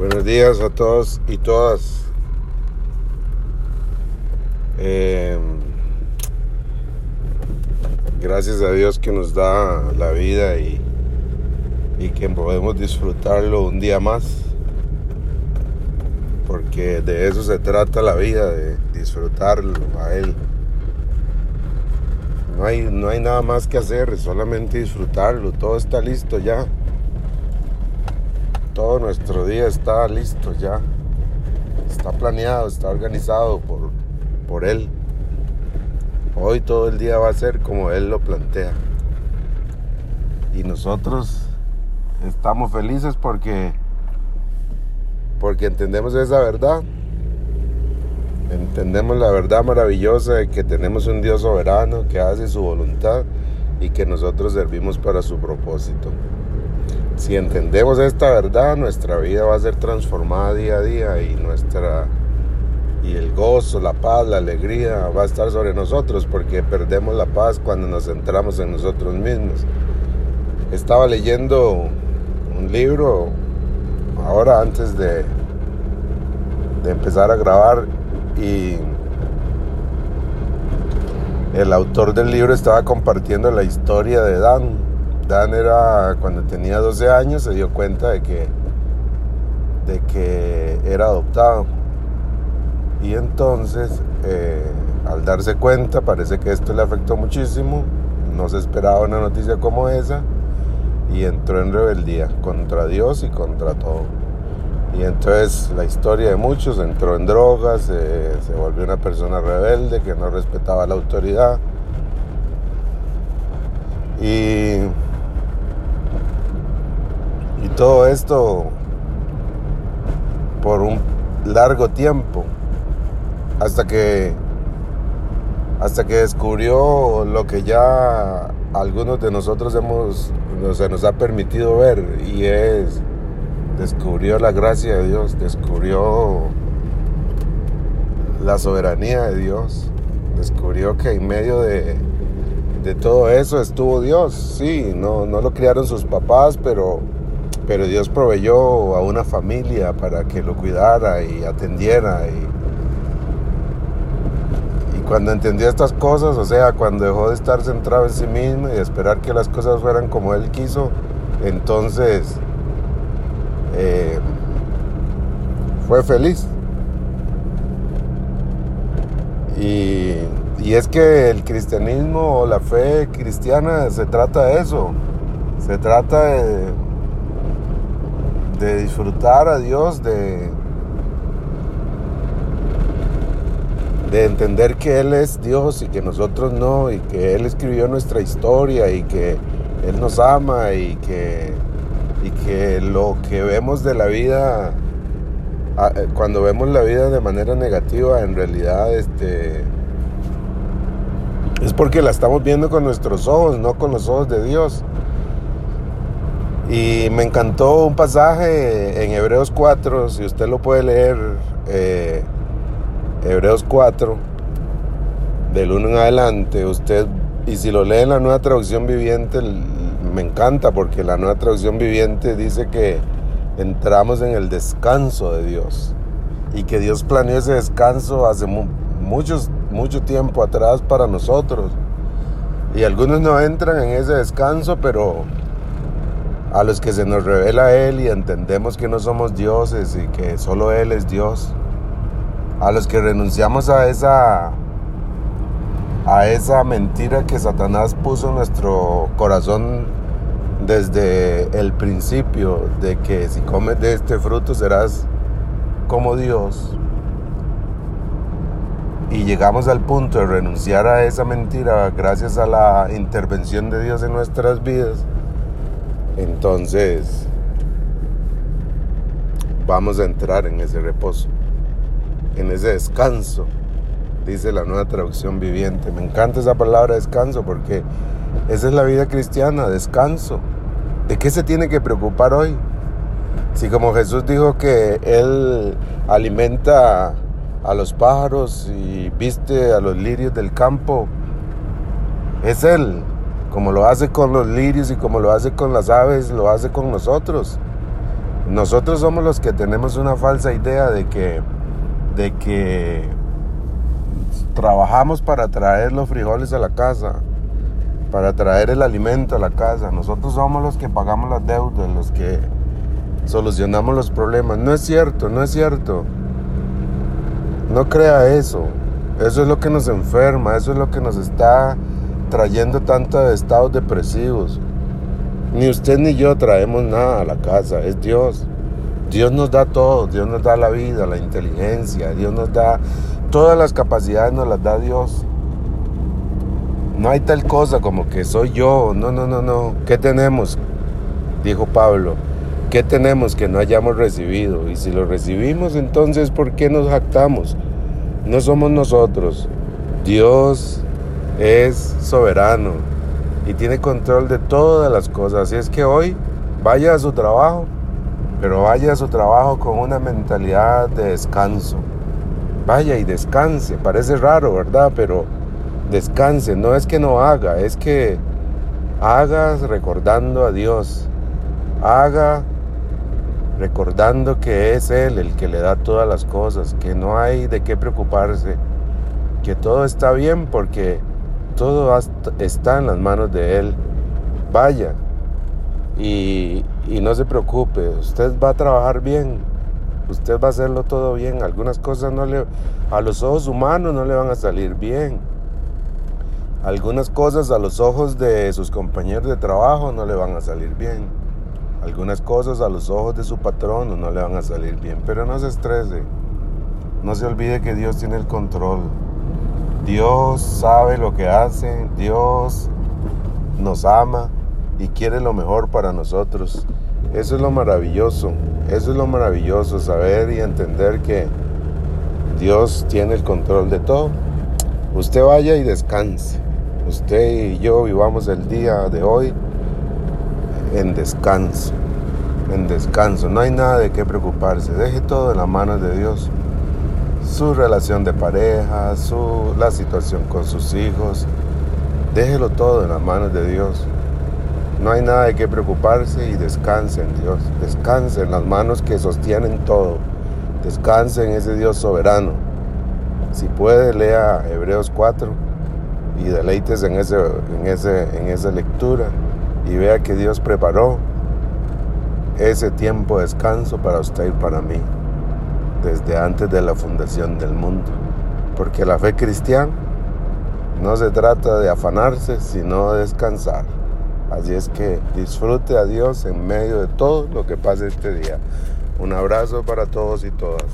Buenos días a todos y todas. Eh, gracias a Dios que nos da la vida y, y que podemos disfrutarlo un día más. Porque de eso se trata la vida, de disfrutarlo a Él. No hay, no hay nada más que hacer, solamente disfrutarlo. Todo está listo ya. Todo nuestro día está listo ya. Está planeado, está organizado por, por Él. Hoy todo el día va a ser como Él lo plantea. Y nosotros estamos felices porque, porque entendemos esa verdad. Entendemos la verdad maravillosa de que tenemos un Dios soberano que hace su voluntad y que nosotros servimos para su propósito. Si entendemos esta verdad, nuestra vida va a ser transformada día a día y nuestra y el gozo, la paz, la alegría va a estar sobre nosotros porque perdemos la paz cuando nos centramos en nosotros mismos. Estaba leyendo un libro ahora antes de, de empezar a grabar y el autor del libro estaba compartiendo la historia de Dan, Dan era cuando tenía 12 años se dio cuenta de que, de que era adoptado. Y entonces, eh, al darse cuenta, parece que esto le afectó muchísimo. No se esperaba una noticia como esa. Y entró en rebeldía contra Dios y contra todo. Y entonces la historia de muchos entró en drogas, se volvió una persona rebelde que no respetaba la autoridad. Y todo esto por un largo tiempo hasta que hasta que descubrió lo que ya algunos de nosotros hemos se nos ha permitido ver y es descubrió la gracia de Dios, descubrió la soberanía de Dios, descubrió que en medio de, de todo eso estuvo Dios, sí, no, no lo criaron sus papás, pero pero Dios proveyó a una familia para que lo cuidara y atendiera. Y, y cuando entendió estas cosas, o sea, cuando dejó de estar centrado en sí mismo y esperar que las cosas fueran como Él quiso, entonces eh, fue feliz. Y, y, es que el cristianismo o la fe cristiana se trata de eso. Se trata de, de disfrutar a Dios, de, de entender que Él es Dios y que nosotros no, y que Él escribió nuestra historia y que Él nos ama y que, y que lo que vemos de la vida, eh, cuando vemos la vida de manera negativa, en realidad este, es porque la estamos viendo con nuestros ojos, no con los ojos de Dios. Y me encantó un pasaje en Hebreos 4, si usted lo puede leer, eh, Hebreos 4, del 1 en adelante, usted, y si lo lee en la nueva traducción viviente, me encanta porque la nueva traducción viviente dice que entramos en el descanso de Dios y que Dios planeó ese descanso hace muchos, mucho tiempo atrás para nosotros. Y algunos no entran en ese descanso, pero a los que se nos revela Él y entendemos que no somos dioses y que solo Él es Dios, a los que renunciamos a esa a esa mentira que Satanás puso en nuestro corazón desde el principio de que si comes de este fruto serás como Dios. Y llegamos al punto de renunciar a esa mentira gracias a la intervención de Dios en nuestras vidas entonces, vamos a entrar en ese reposo, en ese descanso, dice la nueva traducción viviente. Me encanta esa palabra descanso porque esa es la vida cristiana, descanso. ¿De qué se tiene que preocupar hoy? Si como Jesús dijo que Él alimenta a los pájaros y viste a los lirios del campo, es Él como lo hace con los lirios y como lo hace con las aves, lo hace con nosotros. Nosotros somos los que tenemos una falsa idea de que, de que trabajamos para traer los frijoles a la casa, para traer el alimento a la casa. Nosotros somos los que pagamos las deudas, los que solucionamos los problemas. No es cierto, no es cierto. No crea eso. Eso es lo que nos enferma, eso es lo que nos está trayendo tantos estados depresivos. Ni usted ni yo traemos nada a la casa, es Dios. Dios nos da todo, Dios nos da la vida, la inteligencia, Dios nos da todas las capacidades, nos las da Dios. No hay tal cosa como que soy yo, no, no, no, no. ¿Qué tenemos? Dijo Pablo. ¿Qué tenemos que no hayamos recibido? Y si lo recibimos, entonces ¿por qué nos jactamos? No somos nosotros. Dios es soberano y tiene control de todas las cosas. Así es que hoy vaya a su trabajo, pero vaya a su trabajo con una mentalidad de descanso. Vaya y descanse. Parece raro, ¿verdad? Pero descanse. No es que no haga, es que hagas recordando a Dios. Haga recordando que es Él el que le da todas las cosas, que no hay de qué preocuparse, que todo está bien porque todo está en las manos de Él. Vaya y, no se preocupe, usted va a trabajar bien, usted va a hacerlo todo bien. Algunas cosas no le, a los ojos humanos no le van a salir bien. Algunas cosas a los ojos de sus compañeros de trabajo no le van a salir bien. Algunas cosas a los ojos de su patrono no le van a salir bien, pero no se estrese. No se olvide que Dios tiene el control. Dios sabe lo que hace, Dios nos ama y quiere lo mejor para nosotros. Eso es lo maravilloso, eso es lo maravilloso, saber y entender que Dios tiene el control de todo. Usted vaya y descanse. Usted y yo vivamos el día de hoy en descanso, en descanso. No hay nada de qué preocuparse. Deje todo en las manos de Dios su relación de pareja, su, la situación con sus hijos. Déjelo todo en las manos de Dios. No hay nada de qué preocuparse y descanse en Dios. Descanse en las manos que sostienen todo. Descanse en ese Dios soberano. Si puede, lea Hebreos 4 y deleites en, ese, en, ese, en esa lectura y vea que Dios preparó ese tiempo de descanso para usted y para mí desde antes de la fundación del mundo. Porque la fe cristiana no se trata de afanarse, sino de descansar. Así es que disfrute a Dios en medio de todo lo que pase este día. Un abrazo para todos y todas.